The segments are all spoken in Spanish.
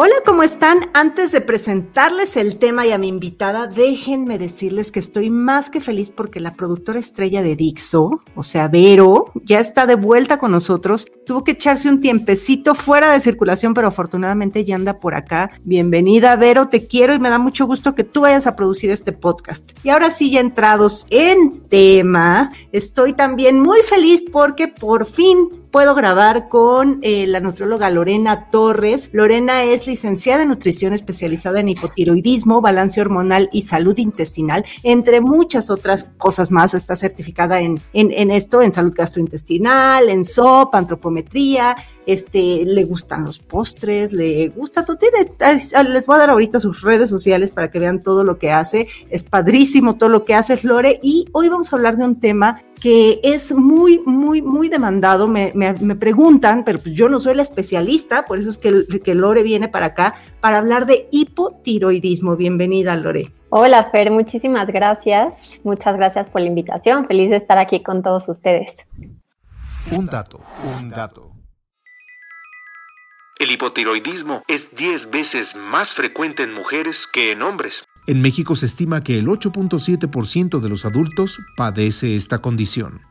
Hola, ¿cómo están? Antes de presentarles el tema y a mi invitada, déjenme decirles que estoy más que feliz porque la productora estrella de Dixo, o sea, Vero, ya está de vuelta con nosotros. Tuvo que echarse un tiempecito fuera de circulación, pero afortunadamente ya anda por acá. Bienvenida, Vero, te quiero y me da mucho gusto que tú vayas a producir este podcast. Y ahora sí, ya entrados en tema, estoy también muy feliz porque por fin puedo grabar con eh, la nutrióloga Lorena Torres. Lorena es licenciada en nutrición especializada en hipotiroidismo, balance hormonal y salud intestinal, entre muchas otras cosas más. Está certificada en, en, esto, en salud gastrointestinal, en SOP, antropometría, este, le gustan los postres, le gusta todo. Tiene, les voy a dar ahorita sus redes sociales para que vean todo lo que hace. Es padrísimo todo lo que hace Lore. Y hoy vamos a hablar de un tema que es muy, muy, muy demandado. Me, me, me preguntan, pero pues yo no soy la especialista, por eso es que, que Lore viene para acá, para hablar de hipotiroidismo. Bienvenida, Lore. Hola, Fer, muchísimas gracias. Muchas gracias por la invitación. Feliz de estar aquí con todos ustedes. Un dato, un dato. El hipotiroidismo es 10 veces más frecuente en mujeres que en hombres. En México se estima que el 8.7% de los adultos padece esta condición.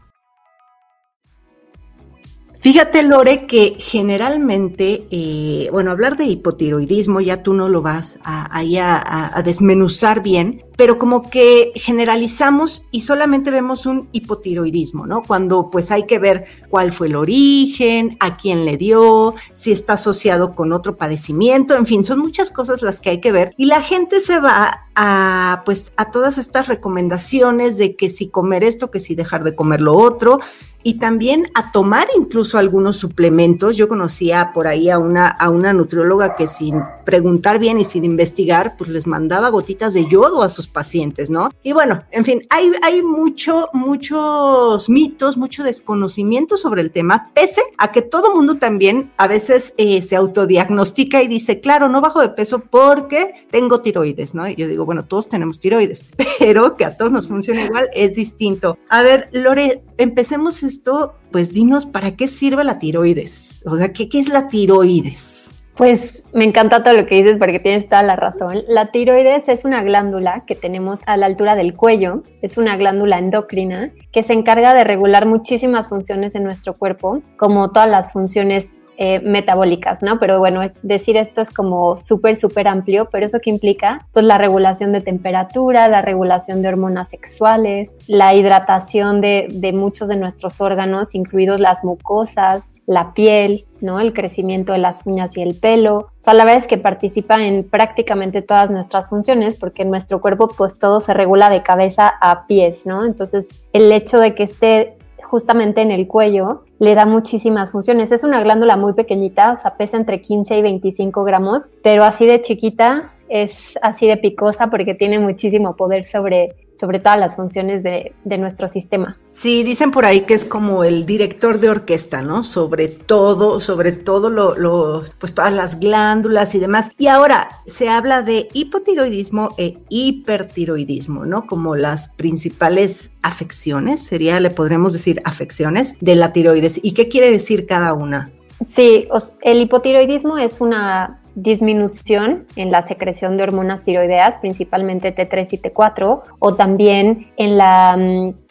Fíjate, Lore, que generalmente, eh, bueno, hablar de hipotiroidismo ya tú no lo vas a, a, desmenuzar bien, pero como que generalizamos y solamente vemos un hipotiroidismo, ¿no? Cuando pues hay que ver cuál fue el origen, a quién le dio, si está asociado con otro padecimiento, en fin, son muchas cosas las que hay que ver y la gente se va a pues a todas estas recomendaciones de que si comer esto, que si dejar de comer lo otro y también a tomar incluso algunos suplementos. Yo conocía por ahí a una, a una nutrióloga que sin preguntar bien y sin investigar, pues les mandaba gotitas de yodo a sus pacientes, ¿no? Y bueno, en fin, hay, hay mucho, muchos mitos, mucho desconocimiento sobre el tema, pese a que todo mundo también a veces eh, se autodiagnostica y dice, claro, no bajo de peso porque tengo tiroides, ¿no? Y yo digo, bueno, todos tenemos tiroides, pero que a todos nos funciona igual es distinto. A ver, Lore, empecemos esto, pues dinos, ¿para qué sirve la tiroides? O sea, ¿qué, qué es la tiroides? Pues me encanta todo lo que dices porque tienes toda la razón. La tiroides es una glándula que tenemos a la altura del cuello, es una glándula endocrina que se encarga de regular muchísimas funciones en nuestro cuerpo, como todas las funciones eh, metabólicas, ¿no? Pero bueno, decir esto es como súper, súper amplio, pero eso que implica, pues la regulación de temperatura, la regulación de hormonas sexuales, la hidratación de, muchos de nuestros órganos, incluidos las mucosas, la piel, ¿no? El crecimiento de las uñas y el pelo. O la verdad es que participa en prácticamente todas nuestras funciones porque en nuestro cuerpo pues todo se regula de cabeza a pies, ¿no? Entonces, el hecho de que esté justamente en el cuello le da muchísimas funciones. Es una glándula muy pequeñita, o sea, pesa entre 15 y 25 gramos, pero así de chiquita es así de picosa porque tiene muchísimo poder sobre, sobre todas las funciones de, de, nuestro sistema. Sí, dicen por ahí que es como el director de orquesta, ¿no? Sobre todo, sobre todo lo, lo, pues todas las glándulas y demás. Y ahora se habla de hipotiroidismo e hipertiroidismo, ¿no? Como las principales afecciones, sería, le podremos decir afecciones de la tiroides. ¿Y qué quiere decir cada una? Sí, el hipotiroidismo es una disminución en la secreción de hormonas tiroideas, principalmente T3 y T4, o también en la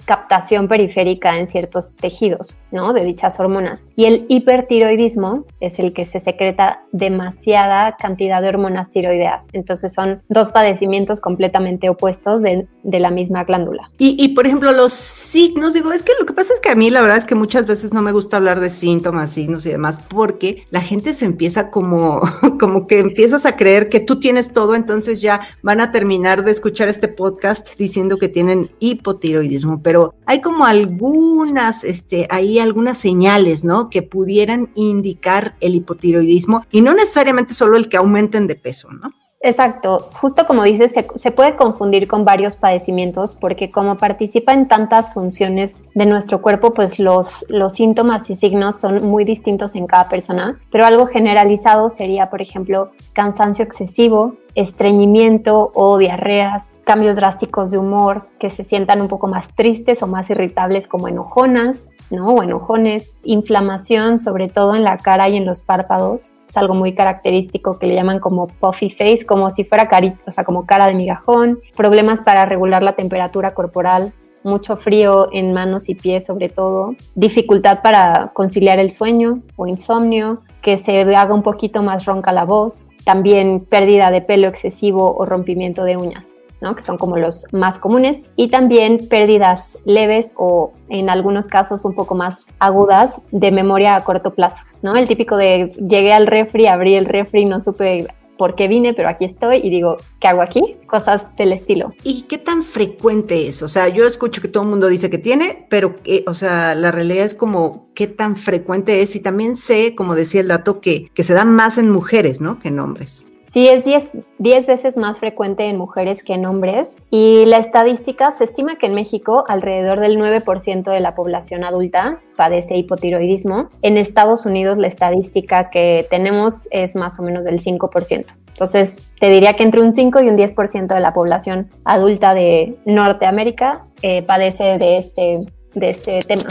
captación periférica en ciertos tejidos, ¿no? De dichas hormonas. Y el hipertiroidismo es el que se secreta demasiada cantidad de hormonas tiroideas. Entonces son dos padecimientos completamente opuestos de, la misma glándula. Y, y, por ejemplo, los signos, digo, es que lo que pasa es que a mí la verdad es que muchas veces no me gusta hablar de síntomas, signos y demás, porque la gente se empieza como, como que empiezas a creer que tú tienes todo, entonces ya van a terminar de escuchar este podcast diciendo que tienen hipotiroidismo, pero hay como algunas, este, hay algunas señales, ¿no? Que pudieran indicar el hipotiroidismo y no necesariamente solo el que aumenten de peso, ¿no? Exacto, justo como dices, se, puede confundir con varios padecimientos porque como participa en tantas funciones de nuestro cuerpo, pues los, los síntomas y signos son muy distintos en cada persona, pero algo generalizado sería, por ejemplo, cansancio excesivo, estreñimiento o diarreas, cambios drásticos de humor, que se sientan un poco más tristes o más irritables como enojonas, ¿no? O enojones, inflamación sobre todo en la cara y en los párpados, es algo muy característico que le llaman como puffy face, como si fuera carita, o sea, como cara de migajón, problemas para regular la temperatura corporal, mucho frío en manos y pies sobre todo, dificultad para conciliar el sueño o insomnio, que se haga un poquito más ronca la voz, también pérdida de pelo excesivo o rompimiento de uñas. ¿no? que son como los más comunes, y también pérdidas leves o en algunos casos un poco más agudas de memoria a corto plazo. ¿no? El típico de llegué al refri, abrí el refri, no supe por qué vine, pero aquí estoy y digo, ¿qué hago aquí? Cosas del estilo. ¿Y qué tan frecuente es? O sea, yo escucho que todo el mundo dice que tiene, pero, o sea, la realidad es como qué tan frecuente es y también sé, como decía el dato, que, que se da más en mujeres, ¿no? Que en hombres. Sí, es 10, veces más frecuente en mujeres que en hombres y la estadística se estima que en México alrededor del 9% de la población adulta padece hipotiroidismo. En Estados Unidos la estadística que tenemos es más o menos del 5%. Entonces, te diría que entre un 5 y un 10% de la población adulta de Norteamérica eh, padece de este, de este tema.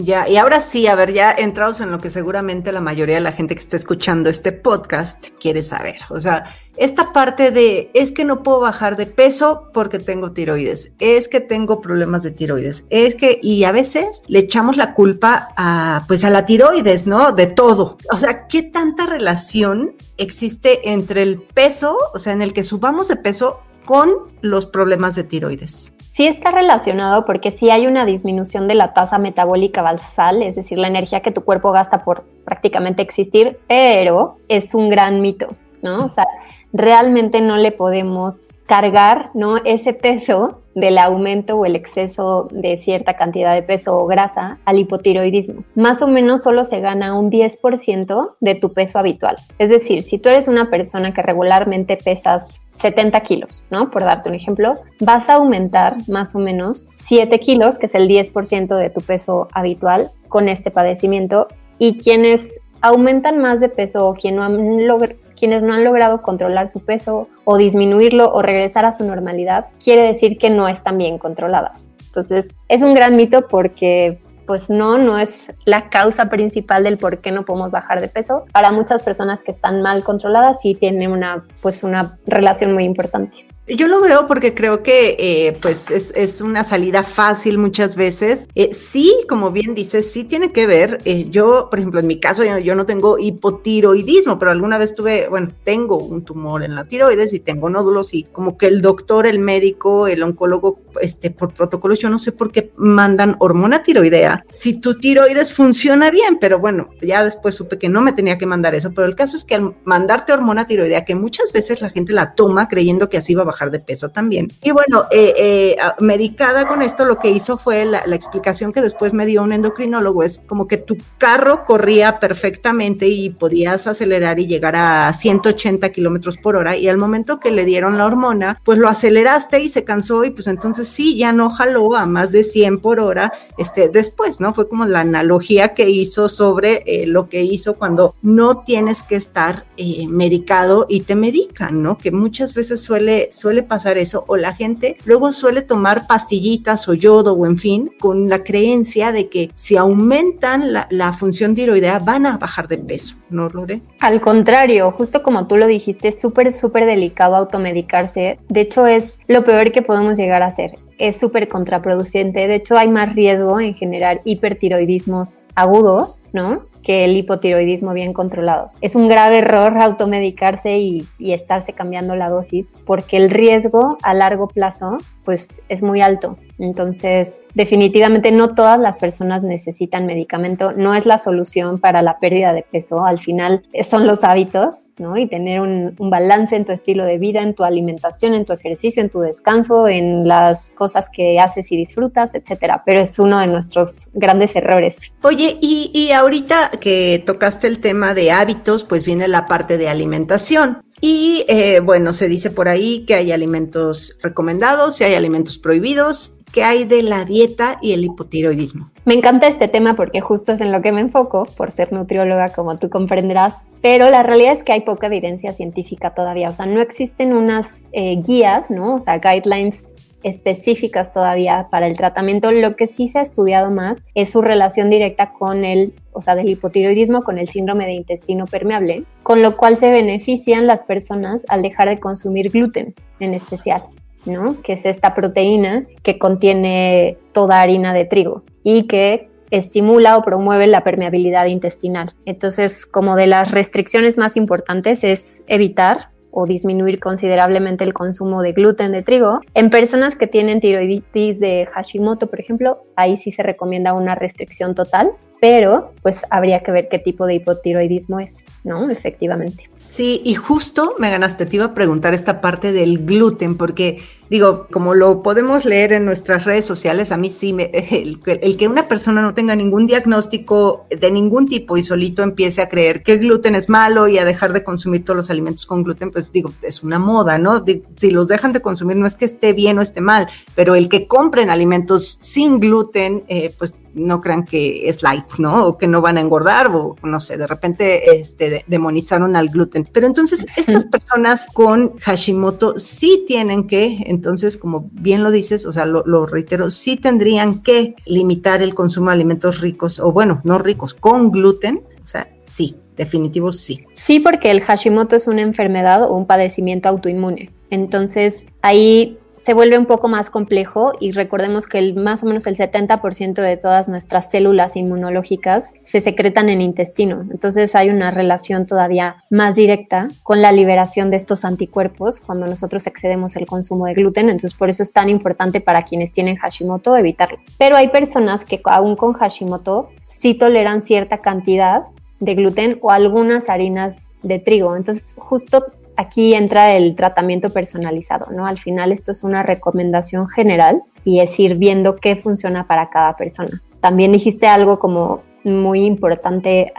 Ya, y ahora sí, a ver, ya entrados en lo que seguramente la mayoría de la gente que está escuchando este podcast quiere saber. O sea, esta parte de es que no puedo bajar de peso porque tengo tiroides, es que tengo problemas de tiroides, es que, y a veces le echamos la culpa a, pues a la tiroides, ¿no? De todo. O sea, ¿qué tanta relación existe entre el peso, o sea, en el que subamos de peso con los problemas de tiroides? Sí está relacionado porque sí hay una disminución de la tasa metabólica basal, es decir, la energía que tu cuerpo gasta por prácticamente existir, pero es un gran mito, ¿no? O sea, realmente no le podemos cargar ¿no? ese peso del aumento o el exceso de cierta cantidad de peso o grasa al hipotiroidismo. Más o menos solo se gana un 10% de tu peso habitual. Es decir, si tú eres una persona que regularmente pesas 70 kilos, ¿no? Por darte un ejemplo, vas a aumentar más o menos 7 kilos, que es el 10% de tu peso habitual con este padecimiento. Y quienes aumentan más de peso o quienes no han logrado controlar su peso o disminuirlo o regresar a su normalidad, quiere decir que no están bien controladas. Entonces, es un gran mito porque pues no, no es la causa principal del por qué no podemos bajar de peso. Para muchas personas que están mal controladas sí tiene una, pues una relación muy importante. Yo lo veo porque creo que eh, pues es, una salida fácil muchas veces. Eh, sí, como bien dices, sí tiene que ver. Eh, yo, por ejemplo, en mi caso, yo, no tengo hipotiroidismo, pero alguna vez tuve, bueno, tengo un tumor en la tiroides y tengo nódulos y como que el doctor, el médico, el oncólogo, este, por protocolos, yo no sé por qué mandan hormona tiroidea. Si tu tiroides funciona bien, pero bueno, ya después supe que no me tenía que mandar eso, pero el caso es que al mandarte hormona tiroidea, que muchas veces la gente la toma creyendo que así va a bajar de peso también. Y bueno, eh, eh, medicada con esto, lo que hizo fue la, explicación que después me dio un endocrinólogo, es como que tu carro corría perfectamente y podías acelerar y llegar a 180 kilómetros por hora y al momento que le dieron la hormona, pues lo aceleraste y se cansó y pues entonces sí, ya no jaló a más de 100 por hora este, después, ¿no? Fue como la analogía que hizo sobre eh, lo que hizo cuando no tienes que estar medicado y te medican, ¿no? Que muchas veces suele, suele pasar eso, o la gente luego suele tomar pastillitas o yodo o en fin, con la creencia de que si aumentan la, función tiroidea van a bajar de peso, ¿no, Lore? Al contrario, justo como tú lo dijiste, es súper, súper delicado automedicarse. De hecho, es lo peor que podemos llegar a hacer es súper contraproducente. De hecho, hay más riesgo en generar hipertiroidismos agudos, ¿no? Que el hipotiroidismo bien controlado. Es un grave error automedicarse y, y estarse cambiando la dosis porque el riesgo a largo plazo pues es muy alto. Entonces, definitivamente no todas las personas necesitan medicamento, no es la solución para la pérdida de peso, al final son los hábitos, ¿no? Y tener un, un, balance en tu estilo de vida, en tu alimentación, en tu ejercicio, en tu descanso, en las cosas que haces y disfrutas, etcétera. Pero es uno de nuestros grandes errores. Oye, y, y ahorita que tocaste el tema de hábitos, pues viene la parte de alimentación. Y eh, bueno, se dice por ahí que hay alimentos recomendados y hay alimentos prohibidos. ¿Qué hay de la dieta y el hipotiroidismo? Me encanta este tema porque justo es en lo que me enfoco, por ser nutrióloga, como tú comprenderás, pero la realidad es que hay poca evidencia científica todavía, o sea, no existen unas eh, guías, ¿no? O sea, guidelines específicas todavía para el tratamiento. Lo que sí se ha estudiado más es su relación directa con el, o sea, del hipotiroidismo con el síndrome de intestino permeable, con lo cual se benefician las personas al dejar de consumir gluten en especial. ¿no? Que es esta proteína que contiene toda harina de trigo y que estimula o promueve la permeabilidad intestinal. Entonces, como de las restricciones más importantes es evitar o disminuir considerablemente el consumo de gluten de trigo. En personas que tienen tiroiditis de Hashimoto, por ejemplo, ahí sí se recomienda una restricción total, pero pues habría que ver qué tipo de hipotiroidismo es, ¿no? Efectivamente. Sí, y justo me ganaste, te iba a preguntar esta parte del gluten, porque digo, como lo podemos leer en nuestras redes sociales, a mí sí, me, el, el, que una persona no tenga ningún diagnóstico de ningún tipo y solito empiece a creer que el gluten es malo y a dejar de consumir todos los alimentos con gluten, pues digo, es una moda, ¿no? Si los dejan de consumir, no es que esté bien o esté mal, pero el que compren alimentos sin gluten, eh, pues no crean que es light, ¿no? O que no van a engordar o no sé, de repente este, demonizaron al gluten. Pero entonces estas personas con Hashimoto sí tienen que, entonces, como bien lo dices, o sea, lo, reitero, sí tendrían que limitar el consumo de alimentos ricos o bueno, no ricos, con gluten, o sea, sí, definitivo sí. Sí, porque el Hashimoto es una enfermedad o un padecimiento autoinmune. Entonces, ahí se vuelve un poco más complejo y recordemos que el, más o menos el 70% de todas nuestras células inmunológicas se secretan en intestino. Entonces hay una relación todavía más directa con la liberación de estos anticuerpos cuando nosotros excedemos el consumo de gluten. Entonces por eso es tan importante para quienes tienen Hashimoto evitarlo. Pero hay personas que aún con Hashimoto sí toleran cierta cantidad de gluten o algunas harinas de trigo. Entonces, justo aquí entra el tratamiento personalizado, ¿no? Al final esto es una recomendación general y es ir viendo qué funciona para cada persona. También dijiste algo como muy importante,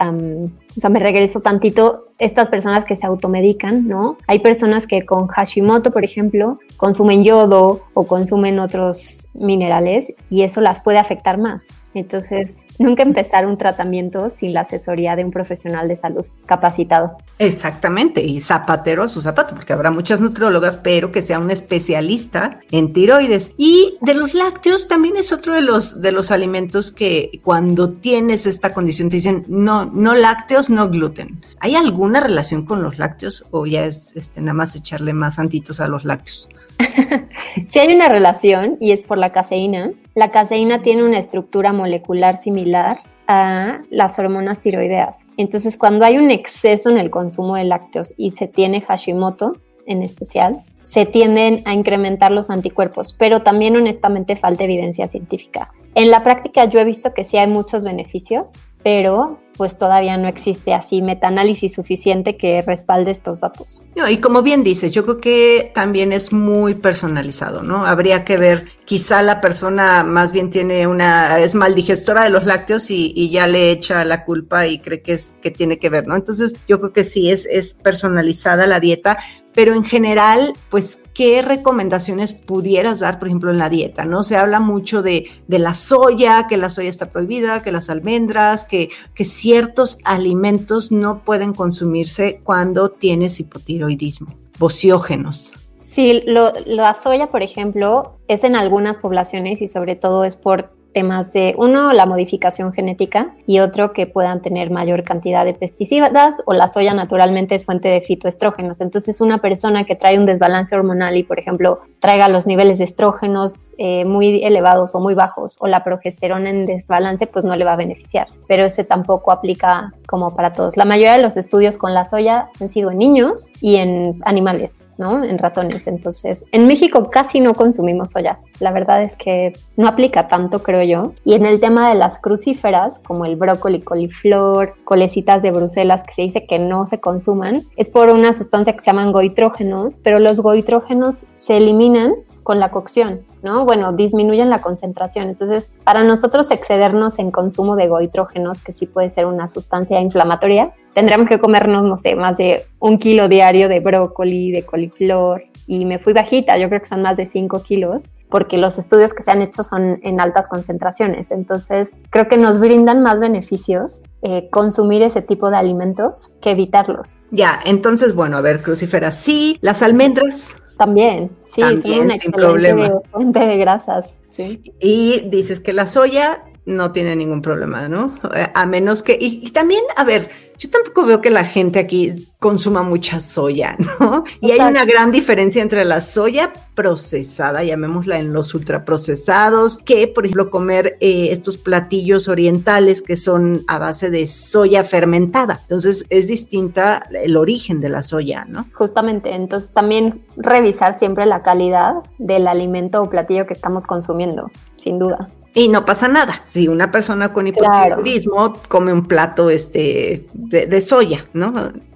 o sea, me regreso tantito, estas personas que se automedican, ¿no? Hay personas que con Hashimoto, por ejemplo, consumen yodo o consumen otros minerales y eso las puede afectar más. Entonces, nunca empezar un tratamiento sin la asesoría de un profesional de salud capacitado. Exactamente, y zapatero a su zapato, porque habrá muchas nutriólogas, pero que sea un especialista en tiroides. Y de los lácteos también es otro de los, de los alimentos que cuando tienes esta condición te dicen, no, no lácteos, no gluten. ¿Hay alguna relación con los lácteos o ya es este, nada más echarle más santitos a los lácteos? sí hay una relación y es por la caseína. La caseína tiene una estructura molecular similar a las hormonas tiroideas. Entonces, cuando hay un exceso en el consumo de lácteos y se tiene Hashimoto en especial, se tienden a incrementar los anticuerpos, pero también honestamente falta evidencia científica. En la práctica yo he visto que sí hay muchos beneficios, pero pues todavía no existe así metaanálisis suficiente que respalde estos datos. y como bien dices, yo creo que también es muy personalizado, ¿no? Habría que ver, quizá la persona más bien tiene una, es maldigestora de los lácteos y, y, ya le echa la culpa y cree que es que tiene que ver, ¿no? Entonces yo creo que sí es, es personalizada la dieta, pero en general, pues, ¿qué recomendaciones pudieras dar, por ejemplo, en la dieta? ¿No? Se habla mucho de, de la soya, que la soya está prohibida, que las almendras, que, que ciertos alimentos no pueden consumirse cuando tienes hipotiroidismo, bociógenos. Sí, lo, la soya, por ejemplo, es en algunas poblaciones y sobre todo es por temas de, uno, la modificación genética y otro, que puedan tener mayor cantidad de pesticidas o la soya naturalmente es fuente de fitoestrógenos. Entonces, una persona que trae un desbalance hormonal y, por ejemplo, traiga los niveles de estrógenos eh, muy elevados o muy bajos o la progesterona en desbalance, pues no le va a beneficiar. Pero ese tampoco aplica como para todos. La mayoría de los estudios con la soya han sido en niños y en animales, ¿no? En ratones. Entonces, en México casi no consumimos soya. La verdad es que no aplica tanto, creo yo. Y en el tema de las crucíferas, como el brócoli, coliflor, colecitas de Bruselas, que se dice que no se consuman, es por una sustancia que se llaman goitrógenos, pero los goitrógenos se eliminan con la cocción, ¿no? Bueno, disminuyen la concentración. Entonces, para nosotros excedernos en consumo de goitrógenos, que sí puede ser una sustancia inflamatoria, tendríamos que comernos, no sé, más de un kilo diario de brócoli, de coliflor, y me fui bajita, yo creo que son más de 5 kilos, porque los estudios que se han hecho son en altas concentraciones. Entonces, creo que nos brindan más beneficios eh, consumir ese tipo de alimentos que evitarlos. Ya, entonces, bueno, a ver, crucíferas sí, las almendras. También, sí, También, una sin problemas. fuente de grasas. Sí. Y dices que la soya no tiene ningún problema, ¿no? Eh, A menos que, y, y también, a ver, yo tampoco veo que la gente aquí consuma mucha soya, ¿no? Y hay una gran diferencia entre la soya procesada, llamémosla en los ultraprocesados, que, por ejemplo, comer eh, estos platillos orientales que son a base de soya fermentada. Entonces, es distinta el origen de la soya, ¿no? Justamente, entonces también revisar siempre la calidad del alimento o platillo que estamos consumiendo, sin duda. Y no pasa nada si una persona con Claro. hipotiroidismo come un plato este, de, de soya, ¿no?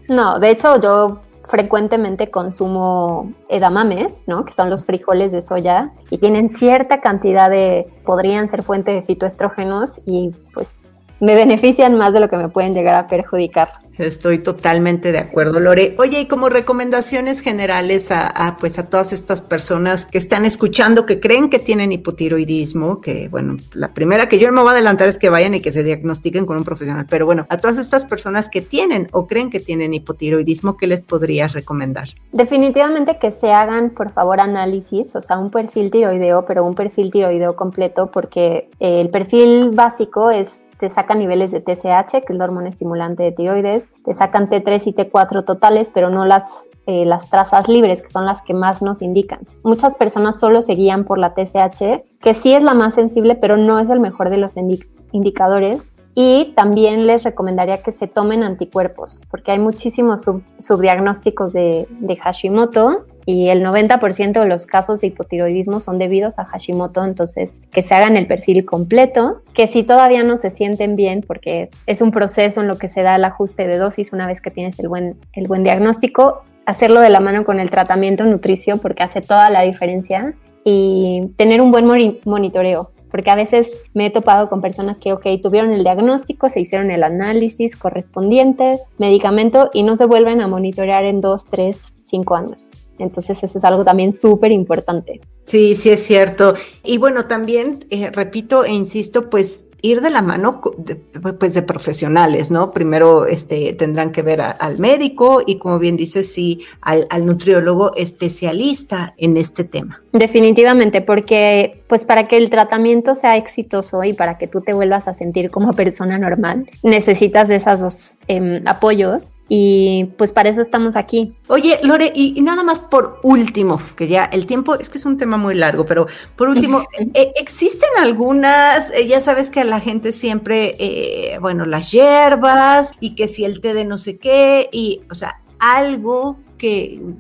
No, de hecho yo frecuentemente consumo edamames, ¿no? Que son los frijoles de soya y tienen cierta cantidad de, podrían ser fuente de fitoestrógenos y pues me benefician más de lo que me pueden llegar a perjudicar. Estoy totalmente de acuerdo, Lore. Oye, y como recomendaciones generales a, pues a todas estas personas que están escuchando, que creen que tienen hipotiroidismo, que bueno, la primera que yo me voy a adelantar es que vayan y que se diagnostiquen con un profesional, pero bueno, a todas estas personas que tienen o creen que tienen hipotiroidismo, ¿qué les podrías recomendar? Definitivamente que se hagan, por favor, análisis, o sea, un perfil tiroideo, pero un perfil tiroideo completo, porque eh, el perfil básico es te sacan niveles de TSH, que es la hormona estimulante de tiroides, te sacan T3 y T4 totales, pero no las, eh, las trazas libres, que son las que más nos indican. Muchas personas solo se guían por la TSH, que sí es la más sensible, pero no es el mejor de los indi- indicadores. Y también les recomendaría que se tomen anticuerpos, porque hay muchísimos sub- subdiagnósticos de, de Hashimoto y el 90% de los casos de hipotiroidismo son debidos a Hashimoto, entonces que se hagan el perfil completo, que si todavía no se sienten bien, porque es un proceso en lo que se da el ajuste de dosis una vez que tienes el buen, el buen diagnóstico, hacerlo de la mano con el tratamiento nutricio, porque hace toda la diferencia, y tener un buen moni- monitoreo. Porque a veces me he topado con personas que, ok, tuvieron el diagnóstico, se hicieron el análisis correspondiente, medicamento y no se vuelven a monitorear en dos, tres, cinco años. Entonces eso es algo también súper importante. Sí, sí es cierto. Y bueno, también eh, repito e insisto, pues ir de la mano de, pues de profesionales, ¿no? Primero este, tendrán que ver a- al médico y como bien dices, sí, al, al nutriólogo especialista en este tema. Definitivamente, porque pues para que el tratamiento sea exitoso y para que tú te vuelvas a sentir como persona normal, necesitas de esos dos em, apoyos y pues para eso estamos aquí. Oye, Lore, y, y nada más por último, que ya el tiempo, es que es un tema muy largo, pero por último, eh, existen algunas, eh, ya sabes que a la gente siempre, eh, bueno, las hierbas y que si el té de no sé qué, y, o sea, algo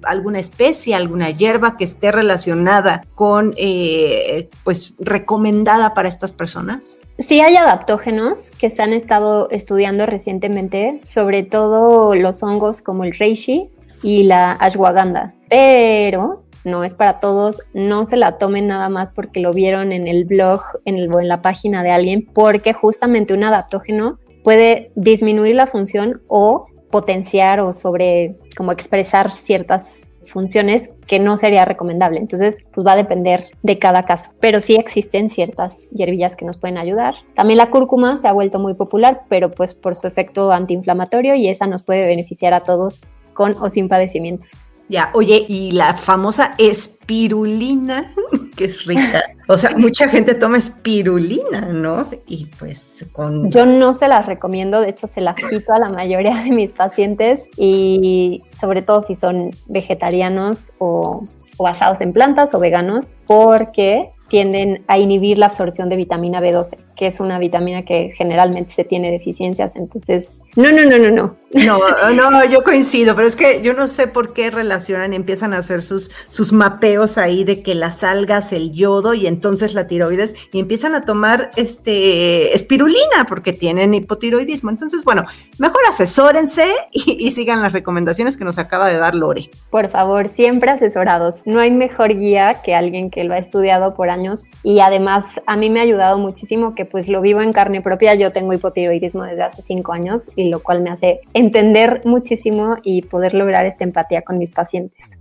alguna especie, alguna hierba que esté relacionada con, eh, pues, recomendada para estas personas. Sí hay adaptógenos que se han estado estudiando recientemente, sobre todo los hongos como el reishi y la ashwagandha, pero no es para todos, no se la tomen nada más porque lo vieron en el blog en el- o en la página de alguien, porque justamente un adaptógeno puede disminuir la función o potenciar o sobre como expresar ciertas funciones que no sería recomendable. Entonces, pues va a depender de cada caso. Pero sí existen ciertas hierbillas que nos pueden ayudar. También la cúrcuma se ha vuelto muy popular, pero pues por su efecto antiinflamatorio y esa nos puede beneficiar a todos con o sin padecimientos. Ya, oye, y la famosa espirulina. Qué rica. O sea, mucha gente toma espirulina, ¿no? Y pues con... Yo no se las recomiendo, de hecho se las quito a la mayoría de mis pacientes y sobre todo si son vegetarianos o, o basados en plantas o veganos, porque tienden a inhibir la absorción de vitamina B12, que es una vitamina que generalmente se tiene deficiencias. Entonces, no, no, no, no, no. No, no, yo coincido, pero es que yo no sé por qué relacionan y empiezan a hacer sus, sus mapeos ahí de que las algas, el yodo y entonces la tiroides y empiezan a tomar este espirulina porque tienen hipotiroidismo. Entonces, bueno, mejor asesórense y, y sigan las recomendaciones que nos acaba de dar Lore. Por favor, siempre asesorados. No hay mejor guía que alguien que lo ha estudiado por años y además a mí me ha ayudado muchísimo que pues lo vivo en carne propia. Yo tengo hipotiroidismo desde hace cinco años y lo cual me hace entender muchísimo y poder lograr esta empatía con mis pacientes.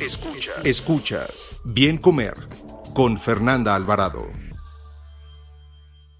Escuchas. Escuchas. Bien comer con Fernanda Alvarado.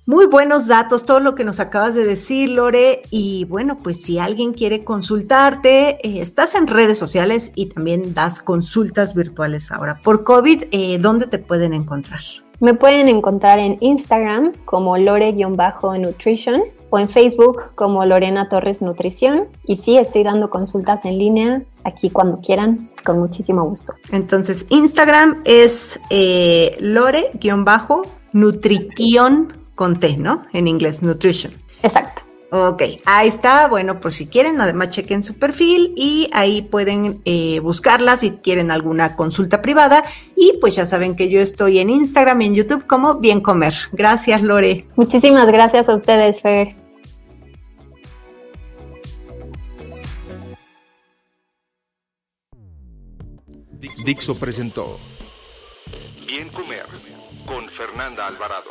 Muy buenos datos, todo lo que nos acabas de decir, Lore. Y bueno, pues si alguien quiere consultarte, eh, estás en redes sociales y también das consultas virtuales ahora. Por COVID, eh, ¿dónde te pueden encontrar? Me pueden encontrar en Instagram como lore-nutrition o en Facebook como Lorena Torres Nutrición. Y sí, estoy dando consultas en línea aquí cuando quieran, con muchísimo gusto. Entonces, Instagram es eh, lore-nutrition con T, ¿no? En inglés, nutrition. Exacto. Ok, ahí está. Bueno, por si quieren, además chequen su perfil y ahí pueden eh, buscarla si quieren alguna consulta privada. Y pues ya saben que yo estoy en Instagram y en YouTube como Bien Comer. Gracias, Lore. Muchísimas gracias a ustedes, Fer. Dixo presentó Bien Comer con Fernanda Alvarado.